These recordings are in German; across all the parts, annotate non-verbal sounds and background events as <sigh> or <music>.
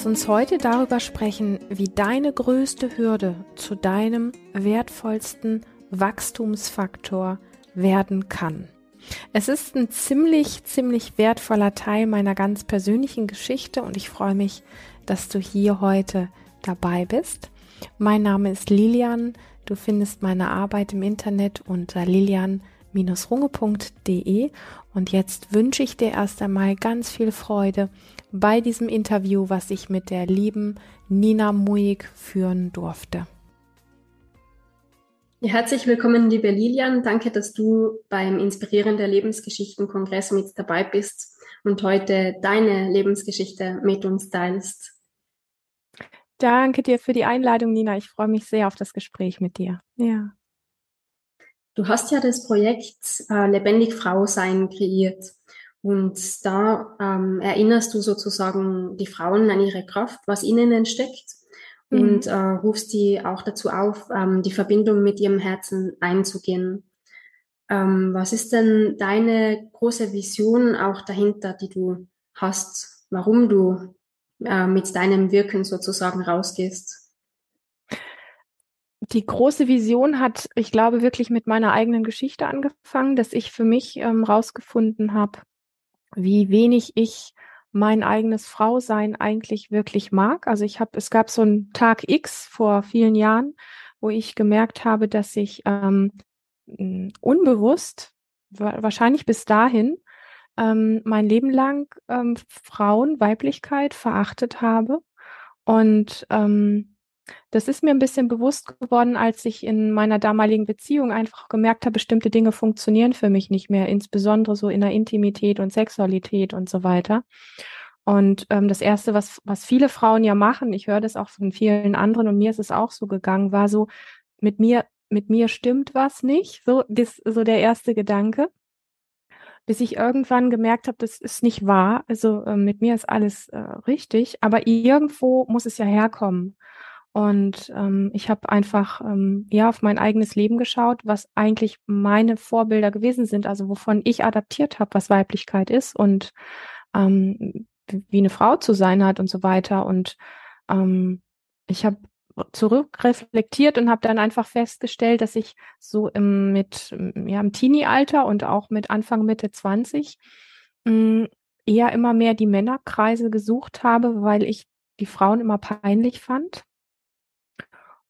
Lass uns heute darüber sprechen, wie deine größte Hürde zu deinem wertvollsten Wachstumsfaktor werden kann. Es ist ein ziemlich, ziemlich wertvoller Teil meiner ganz persönlichen Geschichte und ich freue mich, dass du hier heute dabei bist. Mein Name ist Lilian. Du findest meine Arbeit im Internet unter lilian-runge.de und jetzt wünsche ich dir erst einmal ganz viel Freude bei diesem Interview, was ich mit der lieben Nina Muig führen durfte. Ja, herzlich willkommen, liebe Lilian. Danke, dass du beim Inspirierende Lebensgeschichten-Kongress mit dabei bist und heute deine Lebensgeschichte mit uns teilst. Danke dir für die Einladung, Nina. Ich freue mich sehr auf das Gespräch mit dir. Ja. Du hast ja das Projekt äh, Lebendig Frau sein kreiert. Und da ähm, erinnerst du sozusagen die Frauen an ihre Kraft, was ihnen entsteckt mhm. und äh, rufst die auch dazu auf, ähm, die Verbindung mit ihrem Herzen einzugehen. Ähm, was ist denn deine große Vision auch dahinter, die du hast, warum du äh, mit deinem Wirken sozusagen rausgehst? die große Vision hat, ich glaube, wirklich mit meiner eigenen Geschichte angefangen, dass ich für mich ähm, rausgefunden habe, wie wenig ich mein eigenes Frausein eigentlich wirklich mag. Also ich habe, es gab so einen Tag X vor vielen Jahren, wo ich gemerkt habe, dass ich ähm, unbewusst, wahrscheinlich bis dahin, ähm, mein Leben lang ähm, Frauen, Weiblichkeit verachtet habe und ähm, das ist mir ein bisschen bewusst geworden, als ich in meiner damaligen Beziehung einfach gemerkt habe, bestimmte Dinge funktionieren für mich nicht mehr, insbesondere so in der Intimität und Sexualität und so weiter. Und ähm, das Erste, was, was viele Frauen ja machen, ich höre das auch von vielen anderen und mir ist es auch so gegangen, war so, mit mir, mit mir stimmt was nicht, so, das, so der erste Gedanke. Bis ich irgendwann gemerkt habe, das ist nicht wahr. Also äh, mit mir ist alles äh, richtig, aber irgendwo muss es ja herkommen. Und ähm, ich habe einfach ähm, ja auf mein eigenes Leben geschaut, was eigentlich meine Vorbilder gewesen sind, also wovon ich adaptiert habe, was Weiblichkeit ist und ähm, wie eine Frau zu sein hat und so weiter. Und ähm, ich habe zurückreflektiert und habe dann einfach festgestellt, dass ich so im, mit ja im Teenie-Alter und auch mit Anfang Mitte 20 mh, hm, eher immer mehr die Männerkreise gesucht habe, weil ich die Frauen immer peinlich fand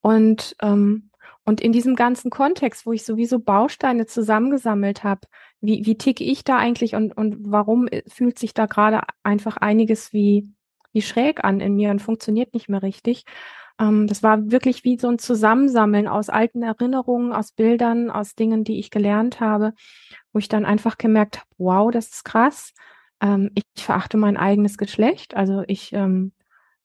und, ähm, und in diesem ganzen Kontext, wo ich sowieso Bausteine zusammengesammelt habe, wie, wie ticke ich da eigentlich und, und warum äh, fühlt sich da gerade einfach einiges wie, wie schräg an in mir und funktioniert nicht mehr richtig. Ähm, das war wirklich wie so ein Zusammensammeln aus alten Erinnerungen, aus Bildern, aus Dingen, die ich gelernt habe, wo ich dann einfach gemerkt habe, wow, das ist krass. Ähm, ich, ich verachte mein eigenes Geschlecht. Also ich ähm,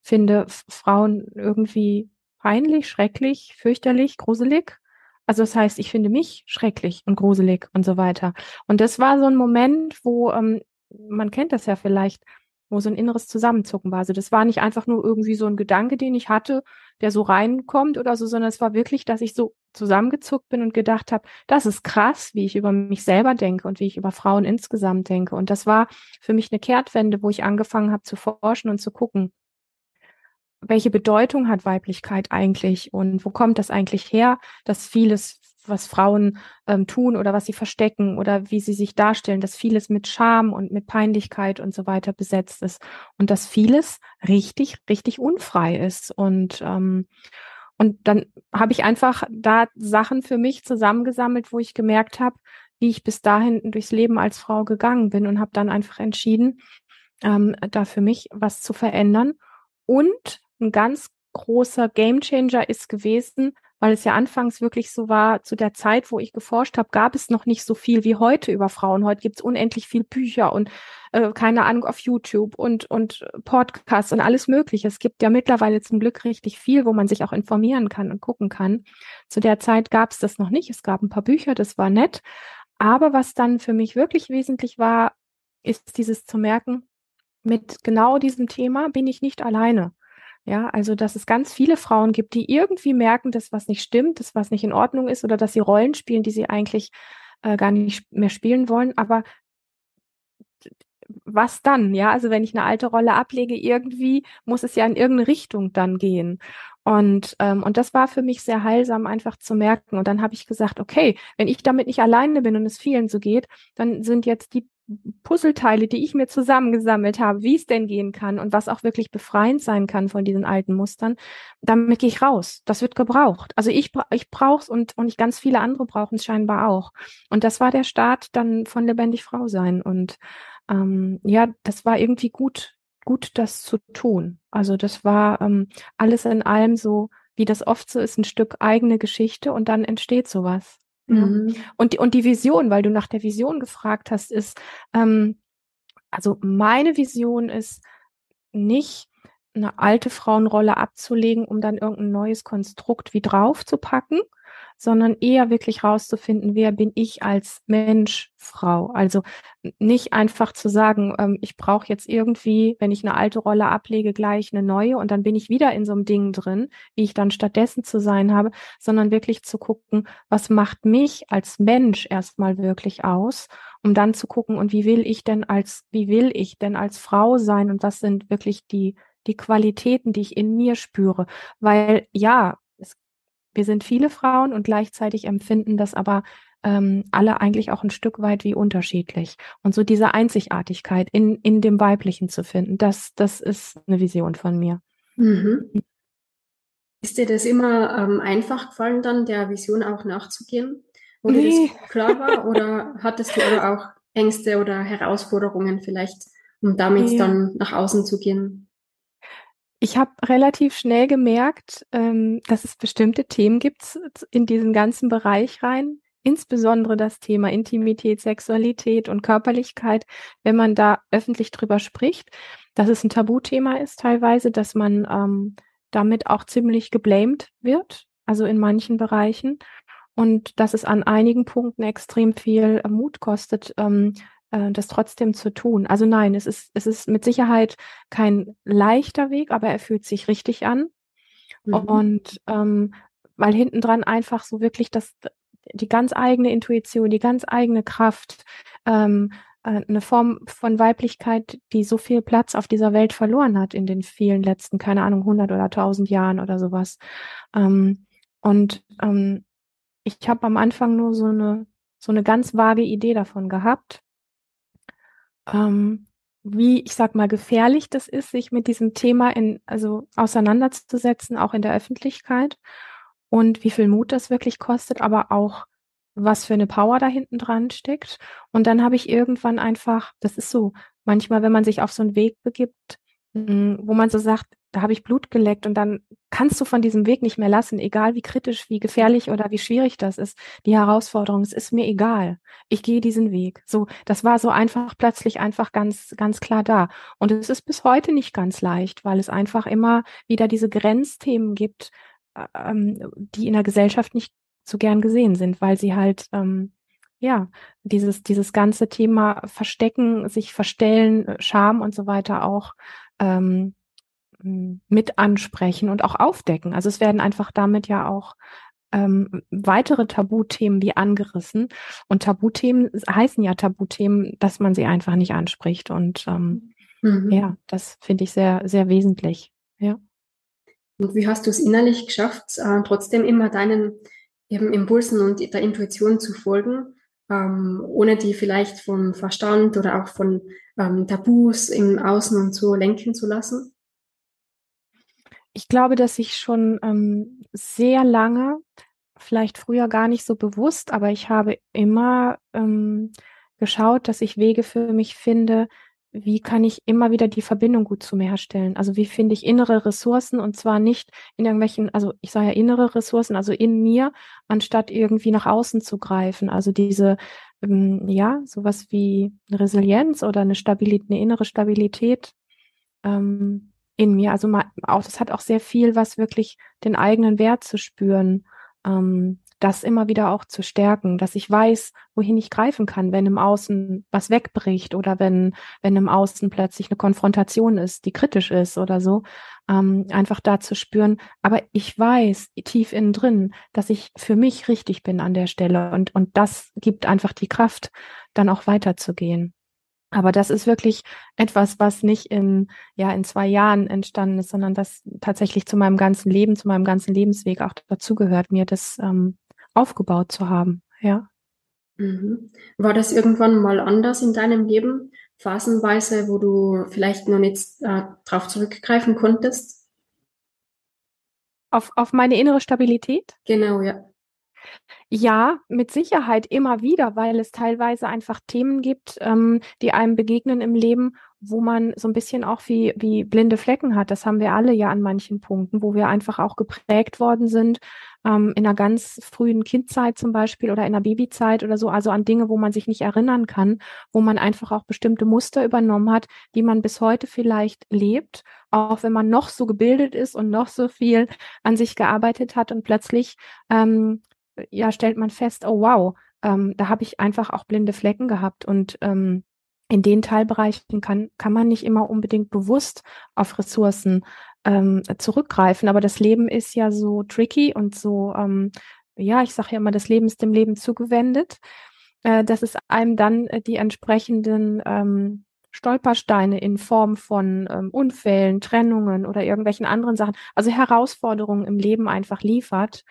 finde Frauen irgendwie peinlich, schrecklich, fürchterlich, gruselig. Also das heißt, ich finde mich schrecklich und gruselig und so weiter. Und das war so ein Moment, wo, ähm, man kennt das ja vielleicht, wo so ein inneres Zusammenzucken war. Also das war nicht einfach nur irgendwie so ein Gedanke, den ich hatte, der so reinkommt oder so, sondern es war wirklich, dass ich so zusammengezuckt bin und gedacht habe, das ist krass, wie ich über mich selber denke und wie ich über Frauen insgesamt denke. Und das war für mich eine Kehrtwende, wo ich angefangen habe zu forschen und zu gucken, welche Bedeutung hat Weiblichkeit eigentlich und wo kommt das eigentlich her, dass vieles, was Frauen ähm, tun oder was sie verstecken oder wie sie sich darstellen, dass vieles mit Scham und mit Peinlichkeit und so weiter besetzt ist und dass vieles richtig, richtig unfrei ist und ähm, und dann habe ich einfach da Sachen für mich zusammengesammelt, wo ich gemerkt habe, wie ich bis dahin durchs Leben als Frau gegangen bin und habe dann einfach entschieden, ähm, da für mich was zu verändern und ein ganz großer Gamechanger ist gewesen, weil es ja anfangs wirklich so war, zu der Zeit, wo ich geforscht habe, gab es noch nicht so viel wie heute über Frauen. Heute gibt es unendlich viel Bücher und äh, keine Ahnung auf YouTube und, und Podcasts und alles Mögliche. Es gibt ja mittlerweile zum Glück richtig viel, wo man sich auch informieren kann und gucken kann. Zu der Zeit gab es das noch nicht. Es gab ein paar Bücher, das war nett. Aber was dann für mich wirklich wesentlich war, ist dieses zu merken, mit genau diesem Thema bin ich nicht alleine. Ja, also dass es ganz viele Frauen gibt, die irgendwie merken, dass was nicht stimmt, dass was nicht in Ordnung ist oder dass sie Rollen spielen, die sie eigentlich äh, gar nicht mehr spielen wollen. Aber was dann? Ja, also wenn ich eine alte Rolle ablege, irgendwie muss es ja in irgendeine Richtung dann gehen. Und, ähm, und das war für mich sehr heilsam, einfach zu merken. Und dann habe ich gesagt, okay, wenn ich damit nicht alleine bin und es vielen so geht, dann sind jetzt die Puzzleteile, die ich mir zusammengesammelt habe, wie es denn gehen kann und was auch wirklich befreiend sein kann von diesen alten Mustern, damit gehe ich raus. Das wird gebraucht. Also ich, ich brauche es und, und ich ganz viele andere brauchen es scheinbar auch. Und das war der Start dann von Lebendig Frau sein. Und ähm, ja, das war irgendwie gut, gut, das zu tun. Also das war ähm, alles in allem so, wie das oft so ist, ein Stück eigene Geschichte und dann entsteht sowas. Mhm. Und, die, und die Vision, weil du nach der Vision gefragt hast, ist, ähm, also meine Vision ist nicht eine alte Frauenrolle abzulegen, um dann irgendein neues Konstrukt wie drauf zu packen, sondern eher wirklich rauszufinden, wer bin ich als Mensch, Frau. Also nicht einfach zu sagen, ähm, ich brauche jetzt irgendwie, wenn ich eine alte Rolle ablege, gleich eine neue und dann bin ich wieder in so einem Ding drin, wie ich dann stattdessen zu sein habe, sondern wirklich zu gucken, was macht mich als Mensch erstmal wirklich aus, um dann zu gucken, und wie will ich denn als, wie will ich denn als Frau sein und was sind wirklich die die Qualitäten, die ich in mir spüre. Weil ja, wir sind viele Frauen und gleichzeitig empfinden das aber ähm, alle eigentlich auch ein Stück weit wie unterschiedlich. Und so diese Einzigartigkeit in, in dem Weiblichen zu finden, das, das ist eine Vision von mir. Mhm. Ist dir das immer ähm, einfach gefallen, dann der Vision auch nachzugehen? Wo nee. dir das klar war? <laughs> Oder hattest du aber auch Ängste oder Herausforderungen vielleicht, um damit ja. dann nach außen zu gehen? Ich habe relativ schnell gemerkt, ähm, dass es bestimmte Themen gibt in diesen ganzen Bereich rein, insbesondere das Thema Intimität, Sexualität und Körperlichkeit, wenn man da öffentlich drüber spricht, dass es ein Tabuthema ist teilweise, dass man ähm, damit auch ziemlich geblamed wird, also in manchen Bereichen. Und dass es an einigen Punkten extrem viel Mut kostet, ähm, äh, das trotzdem zu tun. Also nein, es ist, es ist mit Sicherheit kein leichter Weg, aber er fühlt sich richtig an. Mhm. Und ähm, weil hinten dran einfach so wirklich das, die ganz eigene Intuition, die ganz eigene Kraft, ähm, äh, eine Form von Weiblichkeit, die so viel Platz auf dieser Welt verloren hat in den vielen letzten, keine Ahnung, 100 oder 1000 Jahren oder sowas. Ähm, und ähm, ich habe am Anfang nur so eine so eine ganz vage Idee davon gehabt ähm, wie, ich sag mal, gefährlich das ist, sich mit diesem Thema in, also auseinanderzusetzen, auch in der Öffentlichkeit und wie viel Mut das wirklich kostet, aber auch was für eine Power da hinten dran steckt. Und dann habe ich irgendwann einfach, das ist so, manchmal, wenn man sich auf so einen Weg begibt, hm, wo man so sagt, da habe ich Blut geleckt und dann kannst du von diesem Weg nicht mehr lassen, egal wie kritisch, wie gefährlich oder wie schwierig das ist. Die Herausforderung, es ist mir egal. Ich gehe diesen Weg. So, das war so einfach plötzlich einfach ganz, ganz klar da. Und es ist bis heute nicht ganz leicht, weil es einfach immer wieder diese Grenzthemen gibt, ähm, die in der Gesellschaft nicht so gern gesehen sind, weil sie halt, ähm, ja, dieses, dieses ganze Thema Verstecken, sich verstellen, Scham und so weiter auch ähm, mit ansprechen und auch aufdecken. Also es werden einfach damit ja auch ähm, weitere Tabuthemen wie angerissen. Und Tabuthemen heißen ja Tabuthemen, dass man sie einfach nicht anspricht. Und ähm, mhm. ja, das finde ich sehr, sehr wesentlich. Ja. Und wie hast du es innerlich geschafft, äh, trotzdem immer deinen eben Impulsen und der Intuition zu folgen, ähm, ohne die vielleicht vom Verstand oder auch von ähm, Tabus im Außen und so lenken zu lassen? Ich glaube, dass ich schon ähm, sehr lange, vielleicht früher gar nicht so bewusst, aber ich habe immer ähm, geschaut, dass ich Wege für mich finde, wie kann ich immer wieder die Verbindung gut zu mir herstellen? Also wie finde ich innere Ressourcen und zwar nicht in irgendwelchen, also ich sage ja innere Ressourcen, also in mir, anstatt irgendwie nach außen zu greifen. Also diese, ähm, ja, sowas wie Resilienz oder eine Stabilität, eine innere Stabilität, ähm, in mir. Also mal, auch, das hat auch sehr viel, was wirklich den eigenen Wert zu spüren, ähm, das immer wieder auch zu stärken, dass ich weiß, wohin ich greifen kann, wenn im Außen was wegbricht oder wenn, wenn im Außen plötzlich eine Konfrontation ist, die kritisch ist oder so, ähm, einfach da zu spüren. Aber ich weiß tief innen drin, dass ich für mich richtig bin an der Stelle und, und das gibt einfach die Kraft, dann auch weiterzugehen. Aber das ist wirklich etwas, was nicht in, ja, in zwei Jahren entstanden ist, sondern das tatsächlich zu meinem ganzen Leben, zu meinem ganzen Lebensweg auch dazugehört, mir das ähm, aufgebaut zu haben, ja. Mhm. War das irgendwann mal anders in deinem Leben? Phasenweise, wo du vielleicht noch nicht äh, drauf zurückgreifen konntest? Auf, auf meine innere Stabilität? Genau, ja. Ja, mit Sicherheit immer wieder, weil es teilweise einfach Themen gibt, ähm, die einem begegnen im Leben, wo man so ein bisschen auch wie, wie blinde Flecken hat. Das haben wir alle ja an manchen Punkten, wo wir einfach auch geprägt worden sind, ähm, in einer ganz frühen Kindzeit zum Beispiel oder in der Babyzeit oder so, also an Dinge, wo man sich nicht erinnern kann, wo man einfach auch bestimmte Muster übernommen hat, die man bis heute vielleicht lebt, auch wenn man noch so gebildet ist und noch so viel an sich gearbeitet hat und plötzlich ähm, ja stellt man fest, oh wow, ähm, da habe ich einfach auch blinde Flecken gehabt und ähm, in den Teilbereichen kann, kann man nicht immer unbedingt bewusst auf Ressourcen ähm, zurückgreifen. Aber das Leben ist ja so tricky und so, ähm, ja, ich sage ja immer, das Leben ist dem Leben zugewendet, äh, dass es einem dann äh, die entsprechenden ähm, Stolpersteine in Form von ähm, Unfällen, Trennungen oder irgendwelchen anderen Sachen, also Herausforderungen im Leben einfach liefert,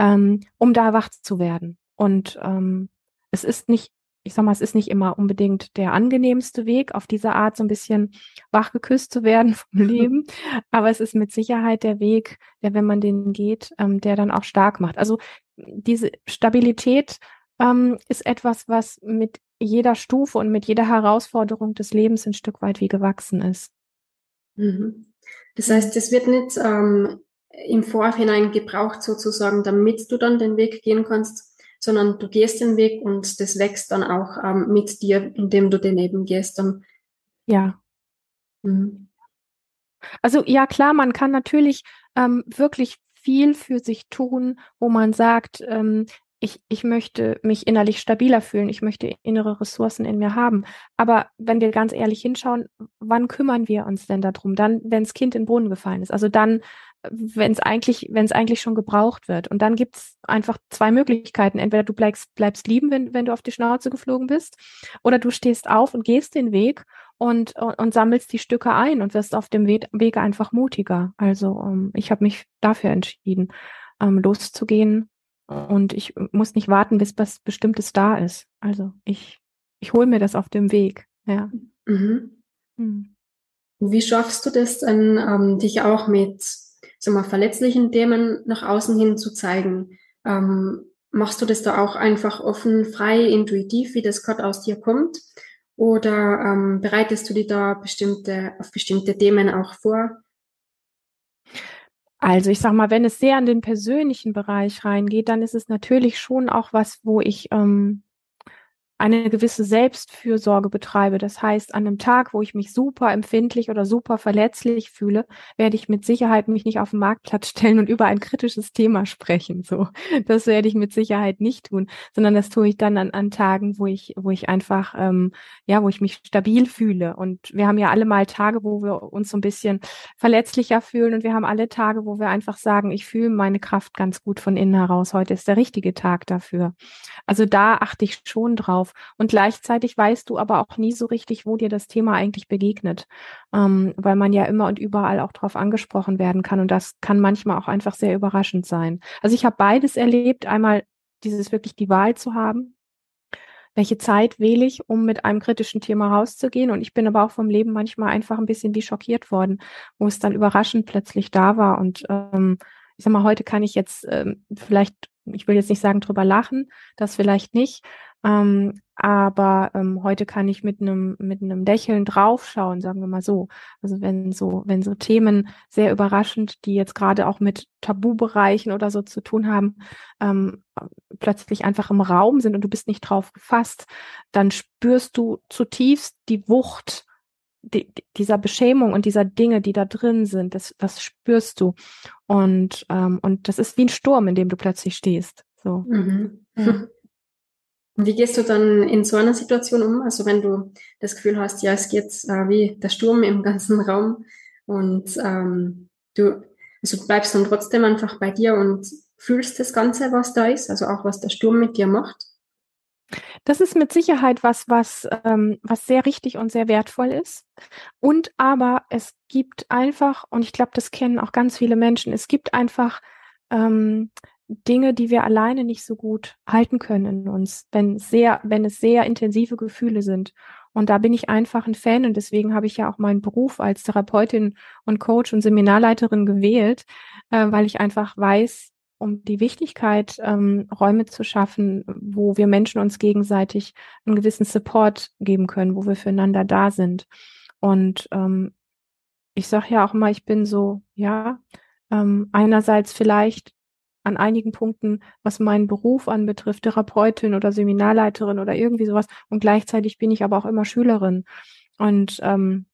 ähm, um da wach zu werden. Und ähm, es ist nicht, ich sag mal, es ist nicht immer unbedingt der angenehmste Weg, auf diese Art so ein bisschen wach geküsst zu werden <laughs> vom Leben. Aber es ist mit Sicherheit der Weg, der, wenn man den geht, ähm, der dann auch stark macht. Also diese Stabilität ähm, ist etwas, was mit jeder Stufe und mit jeder Herausforderung des Lebens ein Stück weit wie gewachsen ist. Mhm. Das heißt, es wird nicht ähm, im Vorhinein gebraucht sozusagen, damit du dann den Weg gehen kannst, sondern du gehst den Weg und das wächst dann auch ähm, mit dir, indem du den eben gehst. Dann. Ja. Mhm. Also ja klar, man kann natürlich ähm, wirklich viel für sich tun, wo man sagt, ähm, ich, ich möchte mich innerlich stabiler fühlen, ich möchte innere Ressourcen in mir haben. Aber wenn wir ganz ehrlich hinschauen, wann kümmern wir uns denn darum? Dann, wenn das Kind in den Brunnen gefallen ist. Also dann, wenn es eigentlich, wenn es eigentlich schon gebraucht wird. Und dann gibt's einfach zwei Möglichkeiten. Entweder du bleibst, bleibst lieben, wenn, wenn du auf die Schnauze geflogen bist, oder du stehst auf und gehst den Weg und, und, und sammelst die Stücke ein und wirst auf dem Weg, Weg einfach mutiger. Also um, ähm, ich habe mich dafür entschieden, um, ähm, loszugehen und ich muss nicht warten, bis was Bestimmtes da ist. Also ich, ich hole mir das auf dem Weg. Ja. Mhm. Hm. Wie schaffst du das dann, ähm, dich auch mit so mal verletzlichen Themen nach außen hin zu zeigen? Ähm, machst du das da auch einfach offen, frei, intuitiv, wie das gerade aus dir kommt? Oder ähm, bereitest du dich da bestimmte, auf bestimmte Themen auch vor? Also ich sag mal, wenn es sehr an den persönlichen Bereich reingeht, dann ist es natürlich schon auch was, wo ich ähm, eine gewisse Selbstfürsorge betreibe. Das heißt, an einem Tag, wo ich mich super empfindlich oder super verletzlich fühle, werde ich mit Sicherheit mich nicht auf den Marktplatz <laughs> stellen und über ein kritisches Thema sprechen. So, das werde ich mit Sicherheit nicht tun, sondern das tue ich dann an, an Tagen, wo ich, wo ich einfach, ähm, ja, wo ich mich stabil fühle. Und wir haben ja alle mal Tage, wo wir uns so ein bisschen verletzlicher fühlen und wir haben alle Tage, wo wir einfach sagen, ich fühle meine Kraft ganz gut von innen heraus. Heute ist der richtige Tag dafür. Also da achte ich schon drauf und gleichzeitig weißt du aber auch nie so richtig, wo dir das Thema eigentlich begegnet, ähm, weil man ja immer und überall auch drauf angesprochen werden kann. Und das kann manchmal auch einfach sehr überraschend sein. Also ich habe beides erlebt. Einmal dieses wirklich die Wahl zu haben, welche Zeit wähle ich, um mit einem kritischen Thema rauszugehen. Und ich bin aber auch vom Leben manchmal einfach ein bisschen wie schockiert worden, wo es dann überraschend plötzlich da war. Und ähm, ich sag mal, heute kann ich jetzt ähm, vielleicht, ich will jetzt nicht sagen drüber lachen, das vielleicht nicht, ähm, aber ähm, heute kann ich mit einem mit einem Lächeln draufschauen, sagen wir mal so. Also wenn so wenn so Themen sehr überraschend, die jetzt gerade auch mit Tabubereichen oder so zu tun haben, ähm, plötzlich einfach im Raum sind und du bist nicht drauf gefasst, dann spürst du zutiefst die Wucht die, dieser Beschämung und dieser Dinge, die da drin sind. Das das spürst du und ähm, und das ist wie ein Sturm, in dem du plötzlich stehst. So. Mhm. Ja. Und wie gehst du dann in so einer Situation um? Also wenn du das Gefühl hast, ja, es geht äh, wie der Sturm im ganzen Raum und ähm, du, also bleibst dann trotzdem einfach bei dir und fühlst das Ganze, was da ist, also auch was der Sturm mit dir macht? Das ist mit Sicherheit was, was, ähm, was sehr richtig und sehr wertvoll ist. Und aber es gibt einfach, und ich glaube, das kennen auch ganz viele Menschen, es gibt einfach ähm, Dinge, die wir alleine nicht so gut halten können in uns, wenn sehr, wenn es sehr intensive Gefühle sind. Und da bin ich einfach ein Fan und deswegen habe ich ja auch meinen Beruf als Therapeutin und Coach und Seminarleiterin gewählt, äh, weil ich einfach weiß, um die Wichtigkeit, ähm, Räume zu schaffen, wo wir Menschen uns gegenseitig einen gewissen Support geben können, wo wir füreinander da sind. Und ähm, ich sage ja auch mal, ich bin so, ja, ähm, einerseits vielleicht an einigen Punkten, was meinen Beruf anbetrifft, Therapeutin oder Seminarleiterin oder irgendwie sowas. Und gleichzeitig bin ich aber auch immer Schülerin. Und ähm,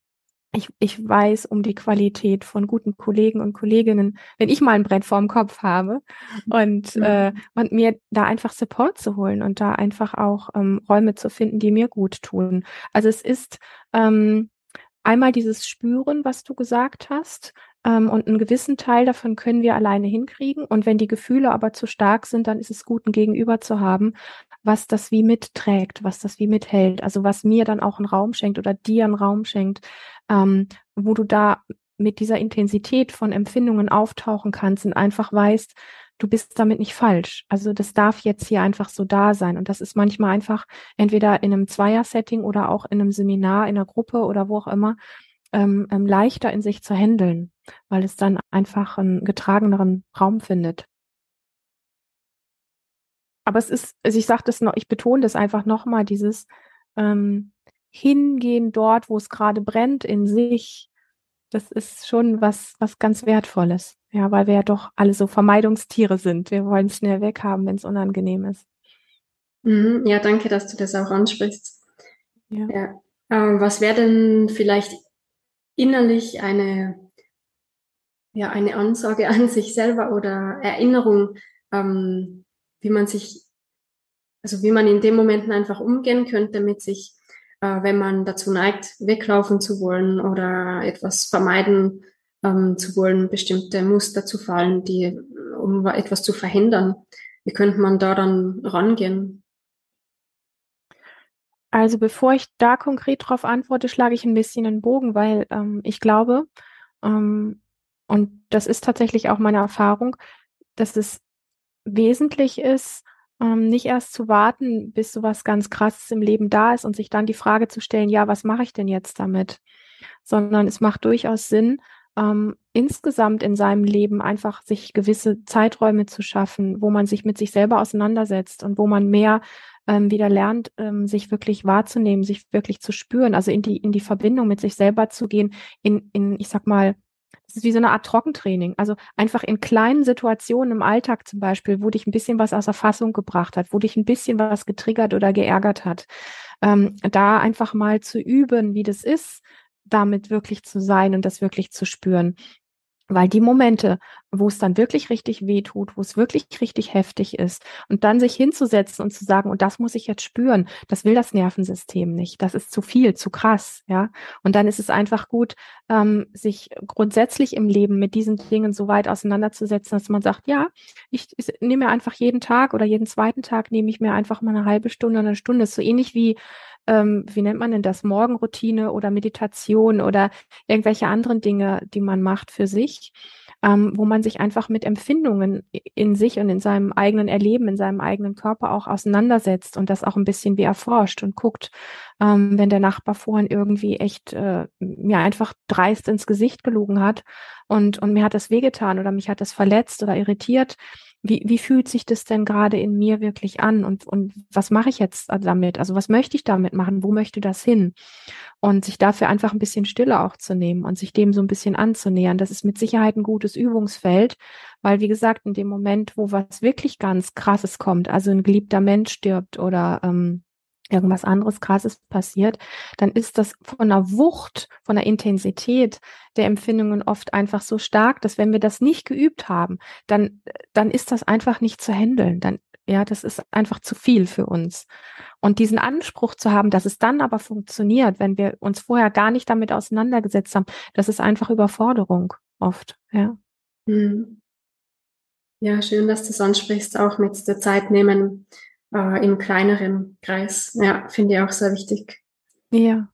ich, ich weiß um die Qualität von guten Kollegen und Kolleginnen, wenn ich mal ein Brett vorm Kopf habe und, mhm. äh, und mir da einfach Support zu holen und da einfach auch ähm, Räume zu finden, die mir gut tun. Also es ist ähm, einmal dieses Spüren, was du gesagt hast, ähm, und einen gewissen Teil davon können wir alleine hinkriegen. Und wenn die Gefühle aber zu stark sind, dann ist es gut, ein Gegenüber zu haben, was das wie mitträgt, was das wie mithält. Also was mir dann auch einen Raum schenkt oder dir einen Raum schenkt, ähm, wo du da mit dieser Intensität von Empfindungen auftauchen kannst und einfach weißt, du bist damit nicht falsch. Also das darf jetzt hier einfach so da sein. Und das ist manchmal einfach entweder in einem Zweier-Setting oder auch in einem Seminar, in einer Gruppe oder wo auch immer, ähm, ähm, leichter in sich zu handeln, weil es dann einfach einen getrageneren Raum findet. Aber es ist, also ich sage das noch, ich betone das einfach nochmal, dieses ähm, Hingehen dort, wo es gerade brennt in sich, das ist schon was, was ganz Wertvolles. Ja, weil wir ja doch alle so Vermeidungstiere sind. Wir wollen es schnell weghaben, wenn es unangenehm ist. Mhm, ja, danke, dass du das auch ansprichst. Ja. ja. Ähm, was wäre denn vielleicht innerlich eine, ja, eine Ansage an sich selber oder Erinnerung, ähm, wie man sich, also wie man in dem Momenten einfach umgehen könnte mit sich, äh, wenn man dazu neigt, weglaufen zu wollen oder etwas vermeiden ähm, zu wollen, bestimmte Muster zu fallen, die, um etwas zu verhindern. Wie könnte man da dann rangehen? Also bevor ich da konkret darauf antworte, schlage ich ein bisschen einen Bogen, weil ähm, ich glaube, ähm, und das ist tatsächlich auch meine Erfahrung, dass es wesentlich ist, ähm, nicht erst zu warten, bis sowas ganz Krasses im Leben da ist und sich dann die Frage zu stellen, ja, was mache ich denn jetzt damit? Sondern es macht durchaus Sinn, ähm, insgesamt in seinem Leben einfach sich gewisse Zeiträume zu schaffen, wo man sich mit sich selber auseinandersetzt und wo man mehr ähm, wieder lernt, ähm, sich wirklich wahrzunehmen, sich wirklich zu spüren, also in die, in die Verbindung mit sich selber zu gehen, in, in, ich sag mal, es ist wie so eine Art Trockentraining. Also einfach in kleinen Situationen im Alltag zum Beispiel, wo dich ein bisschen was aus Erfassung gebracht hat, wo dich ein bisschen was getriggert oder geärgert hat, ähm, da einfach mal zu üben, wie das ist, damit wirklich zu sein und das wirklich zu spüren. Weil die Momente, wo es dann wirklich richtig weh tut, wo es wirklich richtig heftig ist und dann sich hinzusetzen und zu sagen, und das muss ich jetzt spüren, das will das Nervensystem nicht. Das ist zu viel, zu krass, ja. Und dann ist es einfach gut, ähm, sich grundsätzlich im Leben mit diesen Dingen so weit auseinanderzusetzen, dass man sagt, ja, ich, ich nehme mir einfach jeden Tag oder jeden zweiten Tag nehme ich mir einfach mal eine halbe Stunde, eine Stunde. Das ist so ähnlich wie ähm, wie nennt man denn das, Morgenroutine oder Meditation oder irgendwelche anderen Dinge, die man macht für sich, ähm, wo man sich einfach mit Empfindungen in sich und in seinem eigenen Erleben, in seinem eigenen Körper auch auseinandersetzt und das auch ein bisschen wie erforscht und guckt, ähm, wenn der Nachbar vorhin irgendwie echt äh, mir einfach dreist ins Gesicht gelogen hat und, und mir hat das wehgetan oder mich hat das verletzt oder irritiert, wie, wie fühlt sich das denn gerade in mir wirklich an und, und was mache ich jetzt damit? Also was möchte ich damit machen? Wo möchte das hin? Und sich dafür einfach ein bisschen Stille auch zu nehmen und sich dem so ein bisschen anzunähern. Das ist mit Sicherheit ein gutes Übungsfeld, weil wie gesagt, in dem Moment, wo was wirklich ganz krasses kommt, also ein geliebter Mensch stirbt oder ähm, irgendwas anderes Krasses passiert, dann ist das von der Wucht, von der Intensität der Empfindungen oft einfach so stark, dass wenn wir das nicht geübt haben, dann, dann ist das einfach nicht zu handeln. Dann, ja, das ist einfach zu viel für uns. Und diesen Anspruch zu haben, dass es dann aber funktioniert, wenn wir uns vorher gar nicht damit auseinandergesetzt haben, das ist einfach Überforderung oft, ja. Hm. Ja, schön, dass du es ansprichst, auch mit der Zeit nehmen äh, im kleineren Kreis. Ja, finde ich auch sehr wichtig. Ja,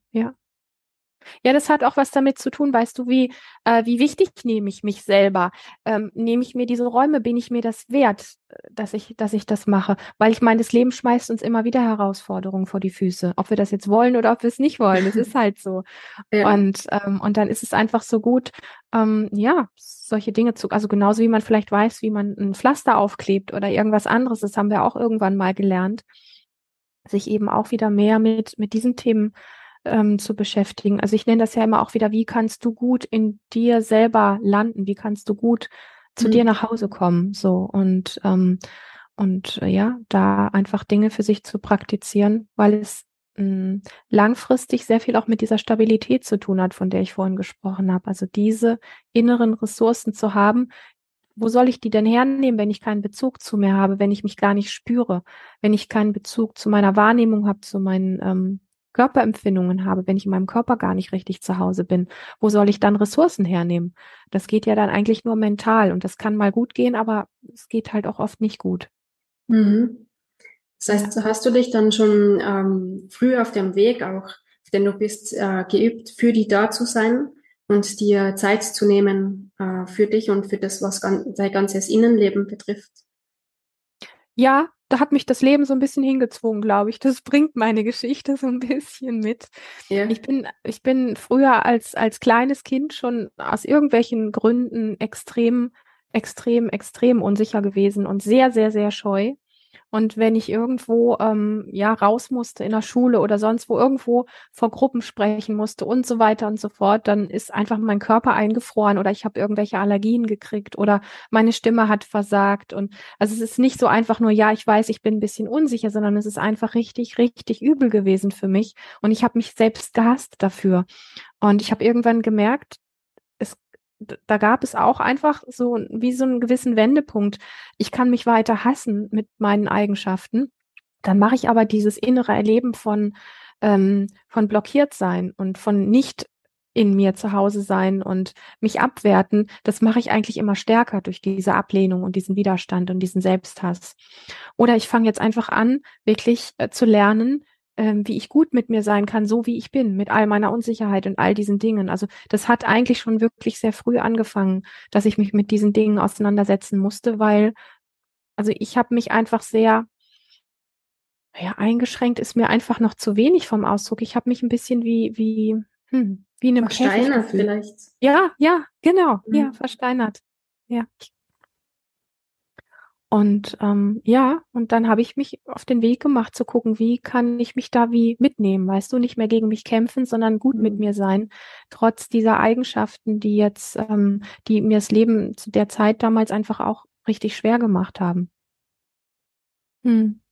ja. Das hat auch was damit zu tun, weißt du, wie, äh, wie wichtig nehme ich mich selber? Ähm, nehme ich mir diese Räume, bin ich mir das wert, äh, dass ich, dass ich das mache? Weil ich meine, das Leben schmeißt uns immer wieder Herausforderungen vor die Füße, ob wir das jetzt wollen oder ob wir es nicht wollen. Es ist halt so. <laughs> Ja. Und, ähm, und dann ist es einfach so gut, ähm, ja, solche Dinge zu, also genauso wie man vielleicht weiß, wie man ein Pflaster aufklebt oder irgendwas anderes, das haben wir auch irgendwann mal gelernt, sich eben auch wieder mehr mit, mit diesen Themen ähm, zu beschäftigen. Also ich nenne das ja immer auch wieder, wie kannst du gut in dir selber landen? Wie kannst du gut zu mhm. dir nach Hause kommen? So und ähm, und äh, ja, da einfach Dinge für sich zu praktizieren, weil es mh, hm, langfristig sehr viel auch mit dieser Stabilität zu tun hat, von der ich vorhin gesprochen habe. Also diese inneren Ressourcen zu haben, wo soll ich die denn hernehmen, wenn ich keinen Bezug zu mir habe, wenn ich mich gar nicht spüre, wenn ich keinen Bezug zu meiner Wahrnehmung habe, zu meinen ähm, Körperempfindungen habe, wenn ich in meinem Körper gar nicht richtig zu Hause bin, wo soll ich dann Ressourcen hernehmen? Das geht ja dann eigentlich nur mental und das kann mal gut gehen, aber es geht halt auch oft nicht gut. Mhm. Das heißt, hast du dich dann schon ähm, früh auf dem Weg auch, denn du bist äh, geübt, für die da zu sein und dir Zeit zu nehmen äh, für dich und für das, was dein ganzes Innenleben betrifft? Ja, da hat mich das Leben so ein bisschen hingezwungen, glaube ich. Das bringt meine Geschichte so ein bisschen mit. Ja. Ich bin, ich bin früher als, als kleines Kind schon aus irgendwelchen Gründen extrem, extrem, extrem unsicher gewesen und sehr, sehr, sehr scheu. Und wenn ich irgendwo ähm, ja raus musste in der Schule oder sonst wo irgendwo vor Gruppen sprechen musste und so weiter und so fort, dann ist einfach mein Körper eingefroren oder ich habe irgendwelche Allergien gekriegt oder meine Stimme hat versagt. Und also es ist nicht so einfach nur, ja, ich weiß, ich bin ein bisschen unsicher, sondern es ist einfach richtig, richtig übel gewesen für mich. Und ich habe mich selbst gehasst dafür. Und ich habe irgendwann gemerkt, da gab es auch einfach so wie so einen gewissen Wendepunkt. Ich kann mich weiter hassen mit meinen Eigenschaften. Dann mache ich aber dieses innere Erleben von, ähm, von blockiert sein und von nicht in mir zu Hause sein und mich abwerten, das mache ich eigentlich immer stärker durch diese Ablehnung und diesen Widerstand und diesen Selbsthass. Oder ich fange jetzt einfach an, wirklich äh, zu lernen, ähm, wie ich gut mit mir sein kann, so wie ich bin, mit all meiner Unsicherheit und all diesen Dingen. Also das hat eigentlich schon wirklich sehr früh angefangen, dass ich mich mit diesen Dingen auseinandersetzen musste, weil, also ich habe mich einfach sehr, ja, eingeschränkt ist mir einfach noch zu wenig vom Ausdruck. Ich habe mich ein bisschen wie, wie, hm, wie in einem Versteinert vielleicht. Ja, ja, genau, mhm. ja, versteinert. Ja, ich und ähm, ja, und dann habe ich mich auf den Weg gemacht zu gucken, wie kann ich mich da wie mitnehmen, weißt du, nicht mehr gegen mich kämpfen, sondern gut mhm. mit mir sein, trotz dieser Eigenschaften, die jetzt, ähm, die mir das Leben zu der Zeit damals einfach auch richtig schwer gemacht haben. Hm.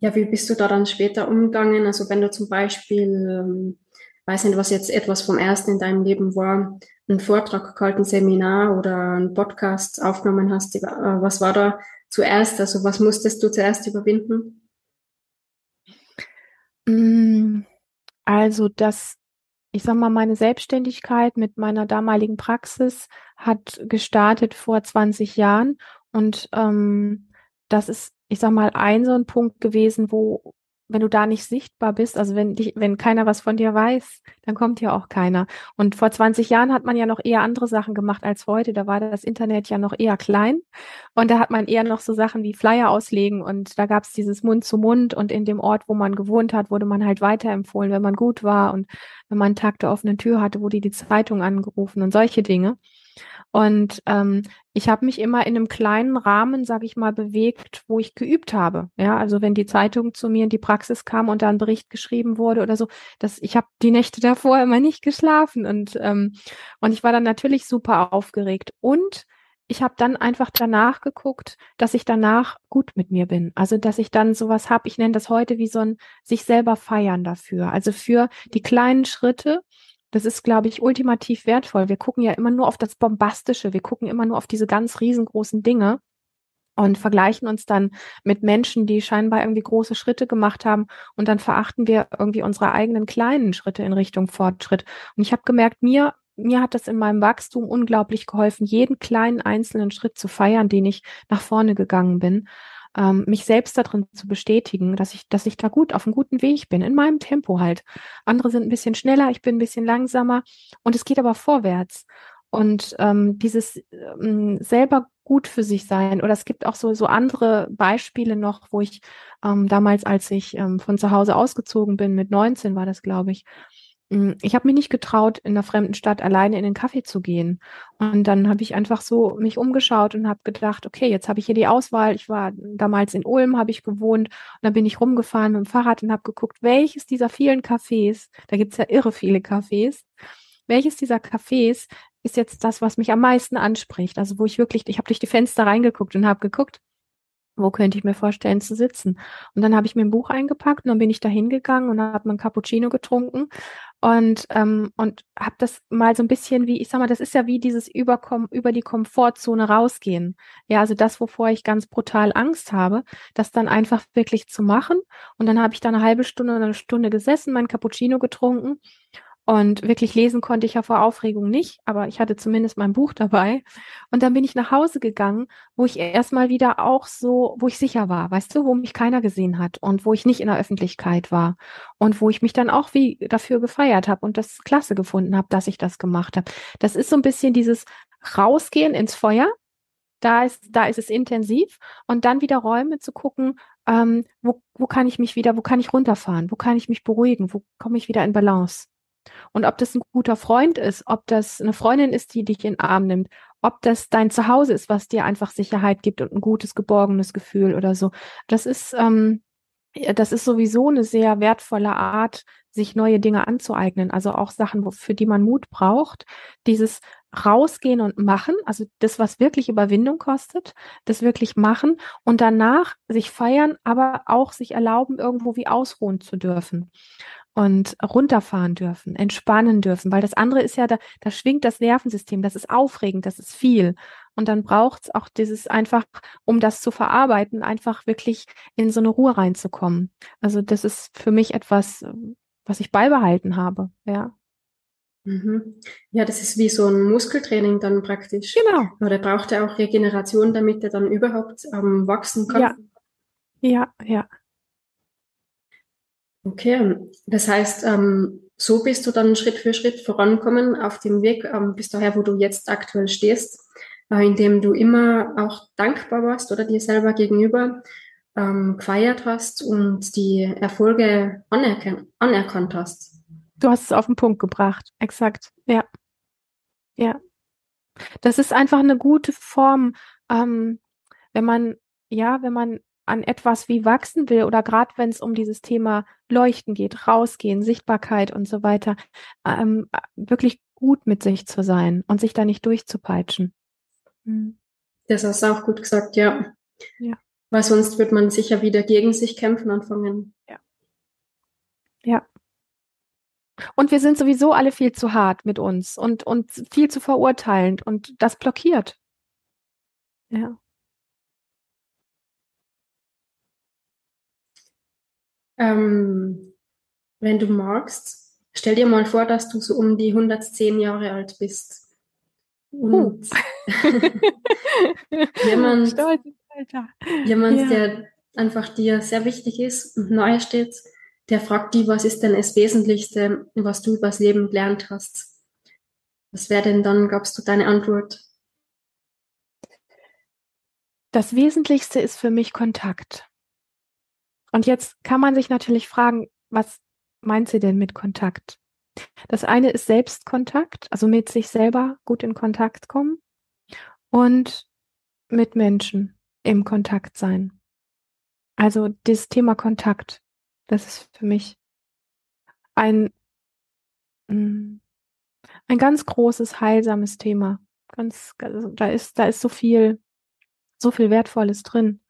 Ja, wie bist du da dann später umgegangen? Also wenn du zum Beispiel, ähm, weiß nicht, was jetzt etwas vom ersten in deinem Leben war, einen Vortrag gehalten, Seminar oder einen Podcast aufgenommen hast, äh, was war da zuerst? Also was musstest du zuerst überwinden? Mm, also das, ich sag mal, meine Selbstständigkeit mit meiner damaligen Praxis hat gestartet vor 20 Jahren und ähm, das ist, ich sag mal, ein so ein Punkt gewesen, wo wenn du da nicht sichtbar bist, also wenn dich, wenn keiner was von dir weiß, dann kommt ja auch keiner. Und vor 20 Jahren hat man ja noch eher andere Sachen gemacht als heute. Da war das Internet ja noch eher klein und da hat man eher noch so Sachen wie Flyer auslegen und da gab es dieses Mund zu Mund und in dem Ort, wo man gewohnt hat, wurde man halt weiterempfohlen, wenn man gut war und wenn man einen Tag der offenen Tür hatte, wurde die Zeitung angerufen und solche Dinge. Und ähm, ich habe mich immer in einem kleinen Rahmen, sage ich mal, bewegt, wo ich geübt habe. Ja, also wenn die Zeitung zu mir in die Praxis kam und da ein Bericht geschrieben wurde oder so, dass ich habe die Nächte davor immer nicht geschlafen und ähm, und ich war dann natürlich super aufgeregt und ich habe dann einfach danach geguckt, dass ich danach gut mit mir bin. Also dass ich dann sowas habe, ich nenne das heute wie so ein sich selber feiern dafür. Also für die kleinen Schritte, das ist, glaube ich, ultimativ wertvoll. Wir gucken ja immer nur auf das Bombastische. Wir gucken immer nur auf diese ganz riesengroßen Dinge und vergleichen uns dann mit Menschen, die scheinbar irgendwie große Schritte gemacht haben und dann verachten wir irgendwie unsere eigenen kleinen Schritte in Richtung Fortschritt. Und ich habe gemerkt, mir mir hat das in meinem Wachstum unglaublich geholfen, jeden kleinen einzelnen Schritt zu feiern, den ich nach vorne gegangen bin. Ähm, mich selbst darin zu bestätigen, dass ich, dass ich da gut auf einem guten Weg bin, in meinem Tempo halt. Andere sind ein bisschen schneller, ich bin ein bisschen langsamer und es geht aber vorwärts. Und ähm, dieses ähm, selber gut für sich sein. Oder es gibt auch so, so andere Beispiele noch, wo ich ähm, damals, als ich ähm, von zu Hause ausgezogen bin, mit 19 war das, glaube ich, ich habe mich nicht getraut, in einer fremden Stadt alleine in den Kaffee zu gehen. Und dann habe ich einfach so mich umgeschaut und habe gedacht, okay, jetzt habe ich hier die Auswahl. Ich war damals in Ulm, habe ich gewohnt. Und dann bin ich rumgefahren mit dem Fahrrad und habe geguckt, welches dieser vielen Cafés, da gibt's ja irre viele Cafés, welches dieser Cafés ist jetzt das, was mich am meisten anspricht. Also wo ich wirklich, ich habe durch die Fenster reingeguckt und habe geguckt, wo könnte ich mir vorstellen zu sitzen? Und dann habe ich mir ein Buch eingepackt und dann bin ich da hingegangen und habe mein Cappuccino getrunken und ähm, und habe das mal so ein bisschen wie ich sag mal, das ist ja wie dieses Überkommen über die Komfortzone rausgehen. Ja, also das, wovor ich ganz brutal Angst habe, das dann einfach wirklich zu machen. Und dann habe ich da eine halbe Stunde oder eine Stunde gesessen, mein Cappuccino getrunken und wirklich lesen konnte ich ja vor Aufregung nicht, aber ich hatte zumindest mein Buch dabei. Und dann bin ich nach Hause gegangen, wo ich erstmal wieder auch so, wo ich sicher war, weißt du, wo mich keiner gesehen hat und wo ich nicht in der Öffentlichkeit war und wo ich mich dann auch wie dafür gefeiert habe und das klasse gefunden habe, dass ich das gemacht habe. Das ist so ein bisschen dieses Rausgehen ins Feuer. Da ist, da ist es intensiv und dann wieder Räume zu gucken, ähm, wo, wo kann ich mich wieder, wo kann ich runterfahren, wo kann ich mich beruhigen, wo komme ich wieder in Balance. Und ob das ein guter Freund ist, ob das eine Freundin ist, die dich in den Arm nimmt, ob das dein Zuhause ist, was dir einfach Sicherheit gibt und ein gutes, geborgenes Gefühl oder so. Das ist, ähm, das ist sowieso eine sehr wertvolle Art, sich neue Dinge anzueignen. Also auch Sachen, für die man Mut braucht. Dieses rausgehen und machen, also das, was wirklich Überwindung kostet, das wirklich machen und danach sich feiern, aber auch sich erlauben, irgendwo wie ausruhen zu dürfen und runterfahren dürfen, entspannen dürfen, weil das andere ist ja, da, da schwingt das Nervensystem, das ist aufregend, das ist viel. Und dann braucht es auch dieses einfach, um das zu verarbeiten, einfach wirklich in so eine Ruhe reinzukommen. Also das ist für mich etwas, was ich beibehalten habe, ja. Mhm. Ja, das ist wie so ein Muskeltraining dann praktisch. Genau. Oder braucht er auch Regeneration, damit er dann überhaupt ähm, wachsen kann? Ja, ja, ja. Okay, das heißt, ähm, so bist du dann Schritt für Schritt vorankommen auf dem Weg ähm, bis daher, wo du jetzt aktuell stehst, äh, indem du immer auch dankbar warst oder dir selber gegenüber ähm, gefeiert hast und die Erfolge anerkannt, anerkannt hast. Du hast es auf den Punkt gebracht, exakt, ja. Ja. Das ist einfach eine gute Form, ähm, wenn man, ja, wenn man an etwas wie wachsen will oder gerade wenn es um dieses Thema Leuchten geht, rausgehen, Sichtbarkeit und so weiter, ähm, wirklich gut mit sich zu sein und sich da nicht durchzupeitschen. Mhm. Das hast du auch gut gesagt, ja. Ja. Weil sonst wird man sicher wieder gegen sich kämpfen anfangen. Ja. Ja. Und wir sind sowieso alle viel zu hart mit uns und, und viel zu verurteilend und das blockiert. Ja. Ähm, wenn du magst, stell dir mal vor, dass du so um die 110 Jahre alt bist. Und <laughs> jemand, <laughs> jemand ja. der einfach dir sehr wichtig ist und nahe steht, der fragt die, was ist denn das Wesentlichste, was du übers Leben gelernt hast? Was wäre denn dann, gabst du deine Antwort? Das Wesentlichste ist für mich Kontakt. Und jetzt kann man sich natürlich fragen, was meint sie denn mit Kontakt? Das eine ist Selbstkontakt, also mit sich selber gut in Kontakt kommen und mit Menschen im Kontakt sein. Also das Thema Kontakt, das ist für mich ein, mm, ein ganz großes, heilsames Thema. Ganz, also da ist, da ist so viel, so viel Wertvolles drin.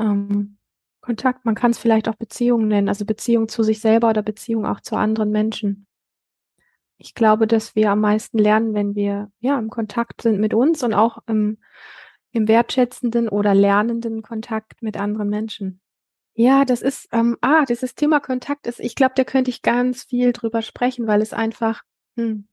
Ähm, Kontakt, man kann es vielleicht auch Beziehungen nennen, also Beziehung zu sich selber oder Beziehung auch zu anderen Menschen. Ich glaube, dass wir am meisten lernen, wenn wir ja im Kontakt sind mit uns und auch im, im wertschätzenden oder lernenden Kontakt mit anderen Menschen. Ja, das ist, ähm, ah, dieses Thema Kontakt ist, ich glaube, da könnte ich ganz viel drüber sprechen, weil es einfach, hm,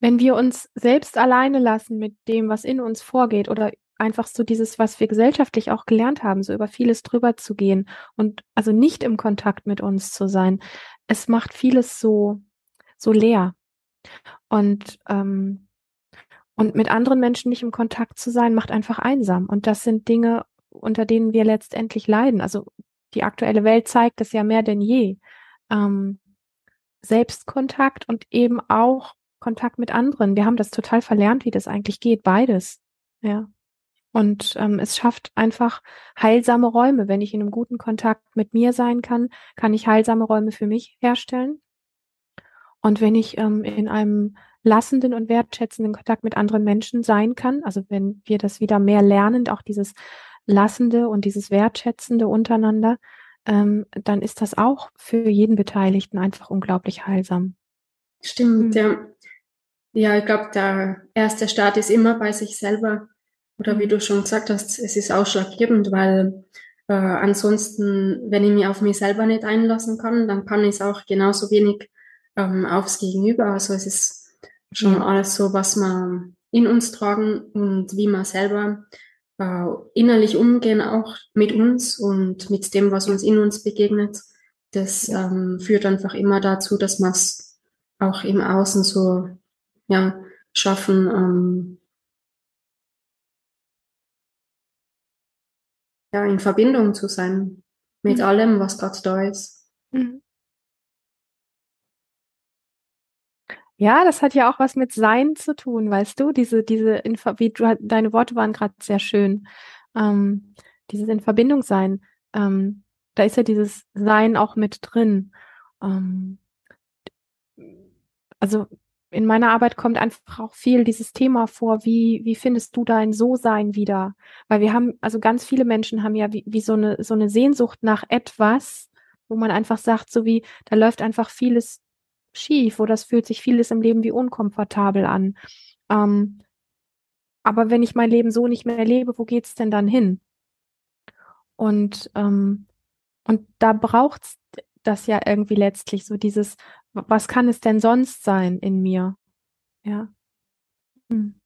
wenn wir uns selbst alleine lassen mit dem, was in uns vorgeht oder einfach so dieses, was wir gesellschaftlich auch gelernt haben, so über vieles drüber zu gehen und also nicht im Kontakt mit uns zu sein. Es macht vieles so, so leer. Und, ähm, und mit anderen Menschen nicht im Kontakt zu sein, macht einfach einsam. Und das sind Dinge, unter denen wir letztendlich leiden. Also die aktuelle Welt zeigt es ja mehr denn je. Ähm, Selbstkontakt und eben auch Kontakt mit anderen. Wir haben das total verlernt, wie das eigentlich geht, beides. Ja. Und ähm, es schafft einfach heilsame Räume. Wenn ich in einem guten Kontakt mit mir sein kann, kann ich heilsame Räume für mich herstellen. Und wenn ich ähm, in einem lassenden und wertschätzenden Kontakt mit anderen Menschen sein kann, also wenn wir das wieder mehr lernen, auch dieses Lassende und dieses Wertschätzende untereinander, ähm, dann ist das auch für jeden Beteiligten einfach unglaublich heilsam. Stimmt, mhm. ja. Ja, ich glaube, der erste Start ist immer bei sich selber. Oder wie du schon gesagt hast, es ist ausschlaggebend, weil äh, ansonsten, wenn ich mich auf mich selber nicht einlassen kann, dann kann ich es auch genauso wenig ähm, aufs Gegenüber. Also es ist schon ja. alles so, was wir in uns tragen und wie wir selber äh, innerlich umgehen, auch mit uns und mit dem, was uns in uns begegnet. Das ja. ähm, führt einfach immer dazu, dass wir es auch im Außen so ja, schaffen, ähm, ja, in Verbindung zu sein mit mhm. allem, was gerade da ist. Mhm. Ja, das hat ja auch was mit Sein zu tun, weißt du? Diese, diese, in, wie du, deine Worte waren gerade sehr schön. Ähm, dieses in Verbindung sein. Ähm, da ist ja dieses Sein auch mit drin. Ähm, also in meiner Arbeit kommt einfach auch viel dieses Thema vor, wie, wie findest du dein So-Sein wieder? Weil wir haben, also ganz viele Menschen haben ja wie, wie so eine, so eine Sehnsucht nach etwas, wo man einfach sagt, so wie, da läuft einfach vieles schief oder es fühlt sich vieles im Leben wie unkomfortabel an. Ähm, aber wenn ich mein Leben so nicht mehr lebe, wo geht's denn dann hin? Und, ähm, und da braucht's das ja irgendwie letztlich so dieses, was kann es denn sonst sein in mir? Ja. Hm.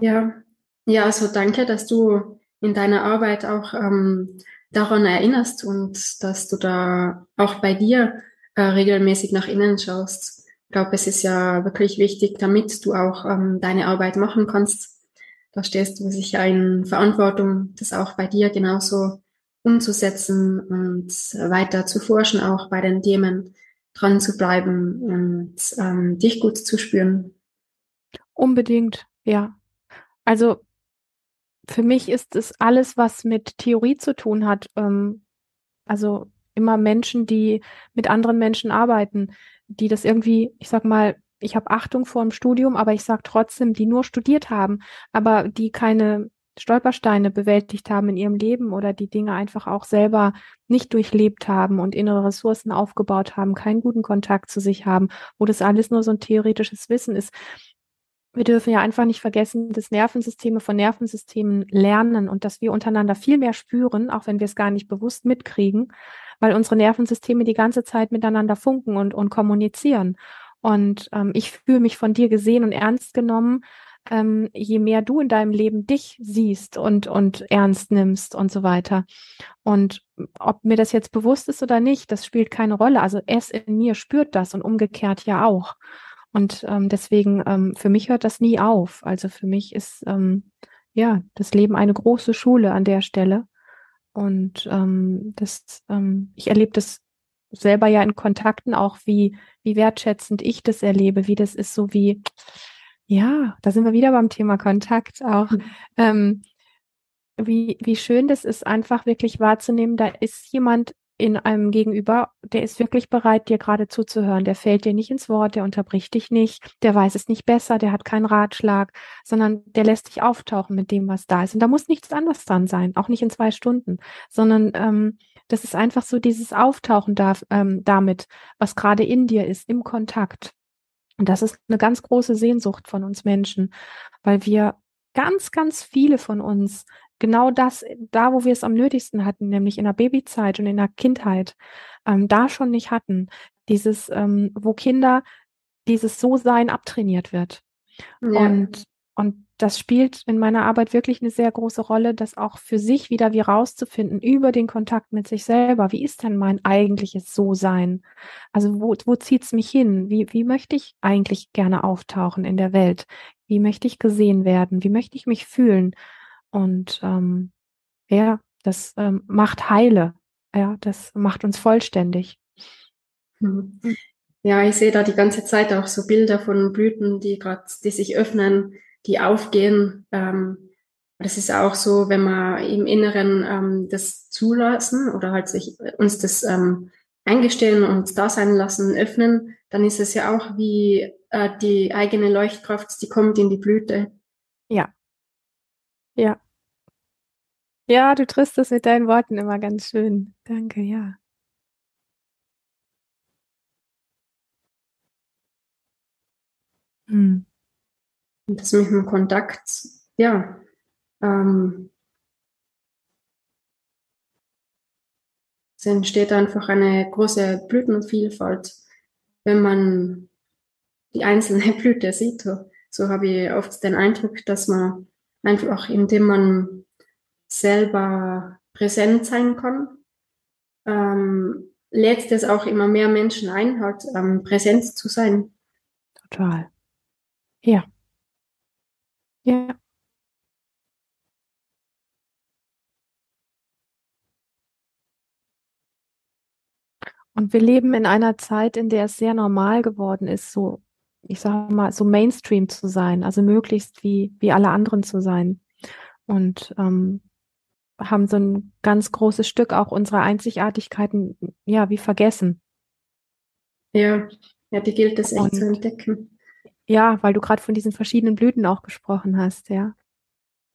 Ja, ja, also danke, dass du in deiner Arbeit auch ähm, daran erinnerst und dass du da auch bei dir äh, regelmäßig nach innen schaust. Ich glaube, es ist ja wirklich wichtig, damit du auch ähm, deine Arbeit machen kannst. Da stehst du sicher in Verantwortung, das auch bei dir genauso umzusetzen und weiter zu forschen, auch bei den Themen dran zu bleiben und ähm, dich gut zu spüren. Unbedingt, ja. Also für mich ist es alles, was mit Theorie zu tun hat. Ähm, also immer Menschen, die mit anderen Menschen arbeiten, die das irgendwie, ich sag mal, ich habe Achtung vor dem Studium, aber ich sage trotzdem, die nur studiert haben, aber die keine Stolpersteine bewältigt haben in ihrem Leben oder die Dinge einfach auch selber nicht durchlebt haben und innere Ressourcen aufgebaut haben, keinen guten Kontakt zu sich haben, wo das alles nur so ein theoretisches Wissen ist. Wir dürfen ja einfach nicht vergessen, dass Nervensysteme von Nervensystemen lernen und dass wir untereinander viel mehr spüren, auch wenn wir es gar nicht bewusst mitkriegen, weil unsere Nervensysteme die ganze Zeit miteinander funken und, und kommunizieren. Und ähm, ich fühle mich von dir gesehen und ernst genommen, ähm, je mehr du in deinem Leben dich siehst und, und ernst nimmst und so weiter. Und ob mir das jetzt bewusst ist oder nicht, das spielt keine Rolle. Also es in mir spürt das und umgekehrt ja auch. Und ähm, deswegen, ähm, für mich hört das nie auf. Also für mich ist ähm, ja das Leben eine große Schule an der Stelle. Und ähm, das, ähm, ich erlebe das selber ja in Kontakten auch, wie, wie wertschätzend ich das erlebe, wie das ist, so wie, ja, da sind wir wieder beim Thema Kontakt auch. Mhm. Ähm, wie, wie schön das ist, einfach wirklich wahrzunehmen, da ist jemand in einem Gegenüber, der ist wirklich bereit, dir gerade zuzuhören. Der fällt dir nicht ins Wort, der unterbricht dich nicht, der weiß es nicht besser, der hat keinen Ratschlag, sondern der lässt dich auftauchen mit dem, was da ist. Und da muss nichts anderes dran sein, auch nicht in zwei Stunden, sondern ähm, das ist einfach so dieses Auftauchen da, ähm, damit, was gerade in dir ist, im Kontakt. Und das ist eine ganz große Sehnsucht von uns Menschen, weil wir ganz, ganz viele von uns genau das, da wo wir es am nötigsten hatten, nämlich in der Babyzeit und in der Kindheit, ähm, da schon nicht hatten. Dieses, ähm, wo Kinder dieses So-Sein abtrainiert wird. Ja. Und, und das spielt in meiner Arbeit wirklich eine sehr große Rolle, das auch für sich wieder wie rauszufinden über den Kontakt mit sich selber. Wie ist denn mein eigentliches So-Sein? Also wo, wo zieht's mich hin? Wie, wie möchte ich eigentlich gerne auftauchen in der Welt? Wie möchte ich gesehen werden? Wie möchte ich mich fühlen? Und ähm, ja, das ähm, macht heile. Ja, das macht uns vollständig. Mhm. Ja, ich sehe da die ganze Zeit auch so Bilder von Blüten, die gerade, die sich öffnen, die aufgehen. Ähm, das ist auch so, wenn wir im Inneren ähm, das zulassen oder halt sich uns das ähm, eingestehen und da sein lassen, öffnen, dann ist es ja auch wie äh, die eigene Leuchtkraft, die kommt in die Blüte. Ja. Ja. Ja, du triffst das mit deinen Worten immer ganz schön. Danke, ja. Hm. Und das mit dem Kontakt, ja, ähm, es entsteht einfach eine große Blütenvielfalt, wenn man die einzelne <laughs> Blüte sieht. So habe ich oft den Eindruck, dass man einfach, indem man selber präsent sein kann, ähm, lädt es auch immer mehr Menschen ein, halt ähm, präsent zu sein. Total. Ja. Ja. Und wir leben in einer Zeit, in der es sehr normal geworden ist, so, ich sage mal, so Mainstream zu sein, also möglichst wie, wie alle anderen zu sein. Und ähm, haben so ein ganz großes Stück auch unserer Einzigartigkeiten, ja, wie vergessen. Ja, ja, die gilt es echt Und, zu entdecken. Ja, weil du gerade von diesen verschiedenen Blüten auch gesprochen hast, ja.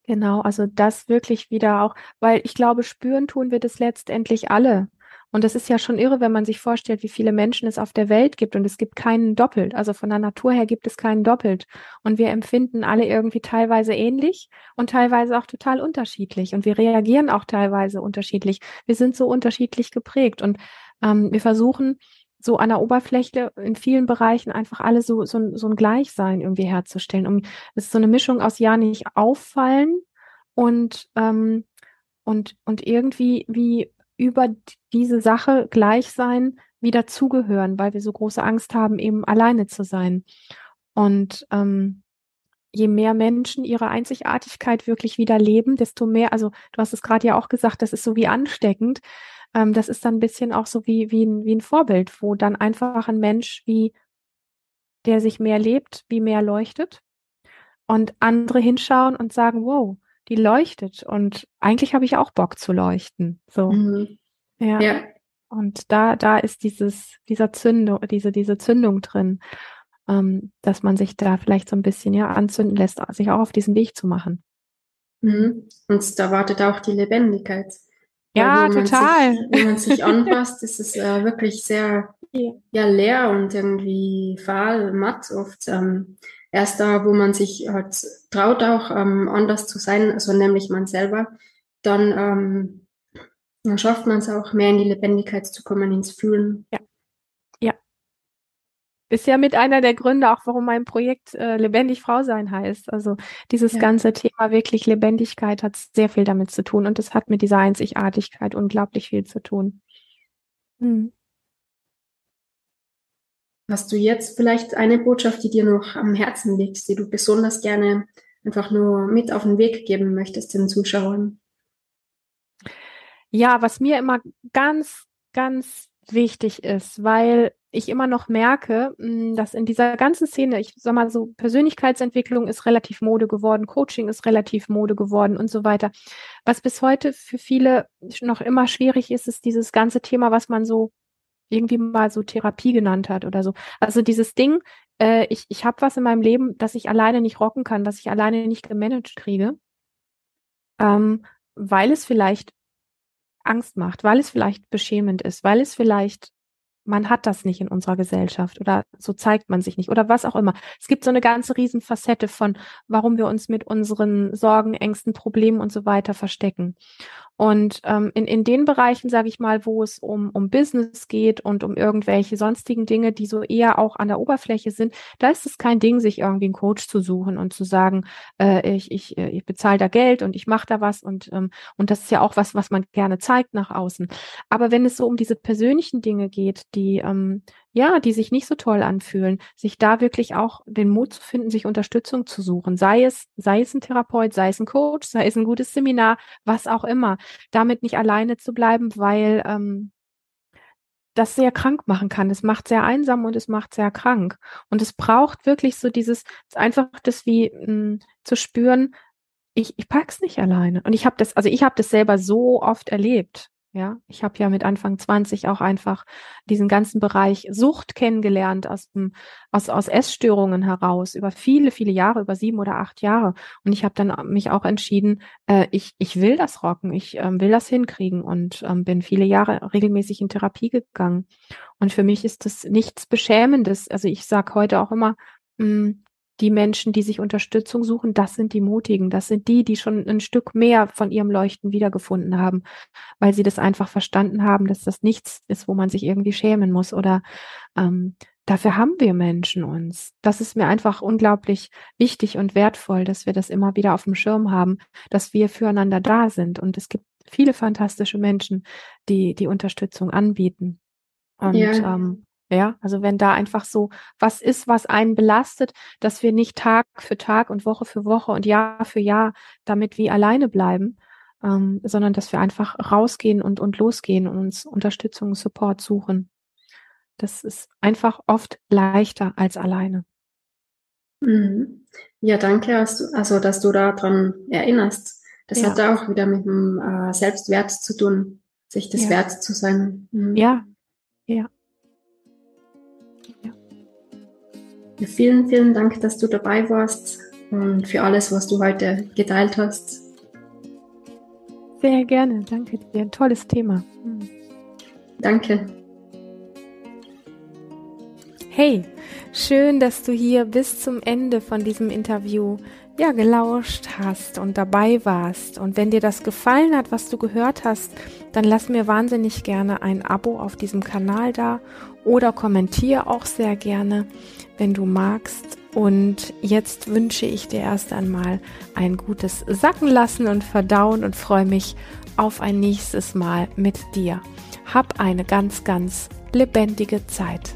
Genau, also das wirklich wieder auch, weil ich glaube, spüren tun wir das letztendlich alle. Und das ist ja schon irre, wenn man sich vorstellt, wie viele Menschen es auf der Welt gibt und es gibt keinen doppelt. Also von der Natur her gibt es keinen doppelt. Und wir empfinden alle irgendwie teilweise ähnlich und teilweise auch total unterschiedlich. Und wir reagieren auch teilweise unterschiedlich. Wir sind so unterschiedlich geprägt und ähm, wir versuchen so an der Oberfläche in vielen Bereichen einfach alle so, so, so ein Gleichsein irgendwie herzustellen. Um, es ist so eine Mischung aus ja nicht auffallen und, ähm, und, und irgendwie wie über diese Sache gleich sein, wieder zugehören, weil wir so große Angst haben, eben alleine zu sein. Und ähm, je mehr Menschen ihre Einzigartigkeit wirklich wieder leben, desto mehr, also du hast es gerade ja auch gesagt, das ist so wie ansteckend. Ähm, das ist dann ein bisschen auch so wie, wie, ein, wie ein Vorbild, wo dann einfach ein Mensch wie, der sich mehr lebt, wie mehr leuchtet und andere hinschauen und sagen, wow, die leuchtet und eigentlich habe ich auch Bock zu leuchten. So. Mhm. Ja. ja. Und da, da ist dieses, dieser Zündung, diese, diese Zündung drin, ähm, dass man sich da vielleicht so ein bisschen ja anzünden lässt, sich auch auf diesen Weg zu machen. Mhm. Und da wartet auch die Lebendigkeit. Ja, total. Sich, wenn man sich <laughs> anpasst, ist es äh, wirklich sehr ja. leer und irgendwie fahl, matt oft. Ähm, erst da, wo man sich halt traut, auch ähm, anders zu sein, also nämlich man selber, dann, ähm, dann schafft man es auch mehr in die Lebendigkeit zu kommen, ins Fühlen. Ja. Ist ja mit einer der Gründe auch, warum mein Projekt äh, Lebendig Frau sein heißt. Also dieses ja. ganze Thema wirklich Lebendigkeit hat sehr viel damit zu tun und es hat mit dieser Einzigartigkeit unglaublich viel zu tun. Hm. Hast du jetzt vielleicht eine Botschaft, die dir noch am Herzen liegt, die du besonders gerne einfach nur mit auf den Weg geben möchtest den Zuschauern? Ja, was mir immer ganz, ganz wichtig ist, weil ich immer noch merke, hm, dass in dieser ganzen Szene, ich sag mal so, Persönlichkeitsentwicklung ist relativ Mode geworden, Coaching ist relativ Mode geworden und so weiter. Was bis heute für viele noch immer schwierig ist, ist dieses ganze Thema, was man so irgendwie mal so Therapie genannt hat oder so. Also dieses Ding, äh, ich, ich habe was in meinem Leben, das ich alleine nicht rocken kann, was ich alleine nicht gemanagt kriege, ähm, weil es vielleicht Angst macht, weil es vielleicht beschämend ist, weil es vielleicht man hat das nicht in unserer Gesellschaft oder so zeigt man sich nicht oder was auch immer. Es gibt so eine ganze Riesenfacette von, warum wir uns mit unseren Sorgen, Ängsten, Problemen und so weiter verstecken. Und ähm, in, in den Bereichen, sage ich mal, wo es um, um Business geht und um irgendwelche sonstigen Dinge, die so eher auch an der Oberfläche sind, da ist es kein Ding, sich irgendwie einen Coach zu suchen und zu sagen, äh, ich, ich, äh, ich bezahle da Geld und ich mache da was und, ähm, und das ist ja auch was, was man gerne zeigt nach außen. Aber wenn es so um diese persönlichen Dinge geht, die, ähm, ja, die sich nicht so toll anfühlen, sich da wirklich auch den Mut zu finden, sich Unterstützung zu suchen, sei es, sei es ein Therapeut, sei es ein Coach, sei es ein gutes Seminar, was auch immer, damit nicht alleine zu bleiben, weil ähm, das sehr krank machen kann. Es macht sehr einsam und es macht sehr krank. Und es braucht wirklich so dieses, einfach das wie mh, hm, zu spüren, ich, ich pack's nicht alleine. Und ich habe das, also ich habe das selber so oft erlebt. Ja, ich habe ja mit Anfang 20 auch einfach diesen ganzen Bereich Sucht kennengelernt aus, dem, aus, aus Essstörungen heraus über viele, viele Jahre, über sieben oder acht Jahre. Und ich habe dann mich auch entschieden, äh, ich, ich will das rocken, ich ähm, will das hinkriegen und ähm, bin viele Jahre regelmäßig in Therapie gegangen. Und für mich ist das nichts Beschämendes. Also ich sage heute auch immer, mh, hm, die Menschen, die sich Unterstützung suchen, das sind die Mutigen, das sind die, die schon ein Stück mehr von ihrem Leuchten wiedergefunden haben, weil sie das einfach verstanden haben, dass das nichts ist, wo man sich irgendwie schämen muss oder ähm, dafür haben wir Menschen uns. Das ist mir einfach unglaublich wichtig und wertvoll, dass wir das immer wieder auf dem Schirm haben, dass wir füreinander da sind und es gibt viele fantastische Menschen, die die Unterstützung anbieten. Und ja. ähm, ja, also wenn da einfach so was ist, was einen belastet, dass wir nicht Tag für Tag und Woche für Woche und Jahr für Jahr damit wie alleine bleiben, ähm, sondern dass wir einfach rausgehen und, und losgehen und uns Unterstützung und Support suchen. Das ist einfach oft leichter als alleine. Mhm. Ja, danke, also dass du daran erinnerst. Das ja. hat auch wieder mit dem äh, Selbstwert zu tun, sich des ja. Wert zu sein. Mhm. Ja, ja. Vielen, vielen Dank, dass du dabei warst und für alles, was du heute geteilt hast. Sehr gerne, danke dir. Ein tolles Thema. Danke. Hey, schön, dass du hier bis zum Ende von diesem Interview ja gelauscht hast und dabei warst. Und wenn dir das gefallen hat, was du gehört hast, dann lass mir wahnsinnig gerne ein Abo auf diesem Kanal da oder kommentiere auch sehr gerne wenn du magst. Und jetzt wünsche ich dir erst einmal ein gutes Sacken lassen und Verdauen und freue mich auf ein nächstes Mal mit dir. Hab eine ganz, ganz lebendige Zeit.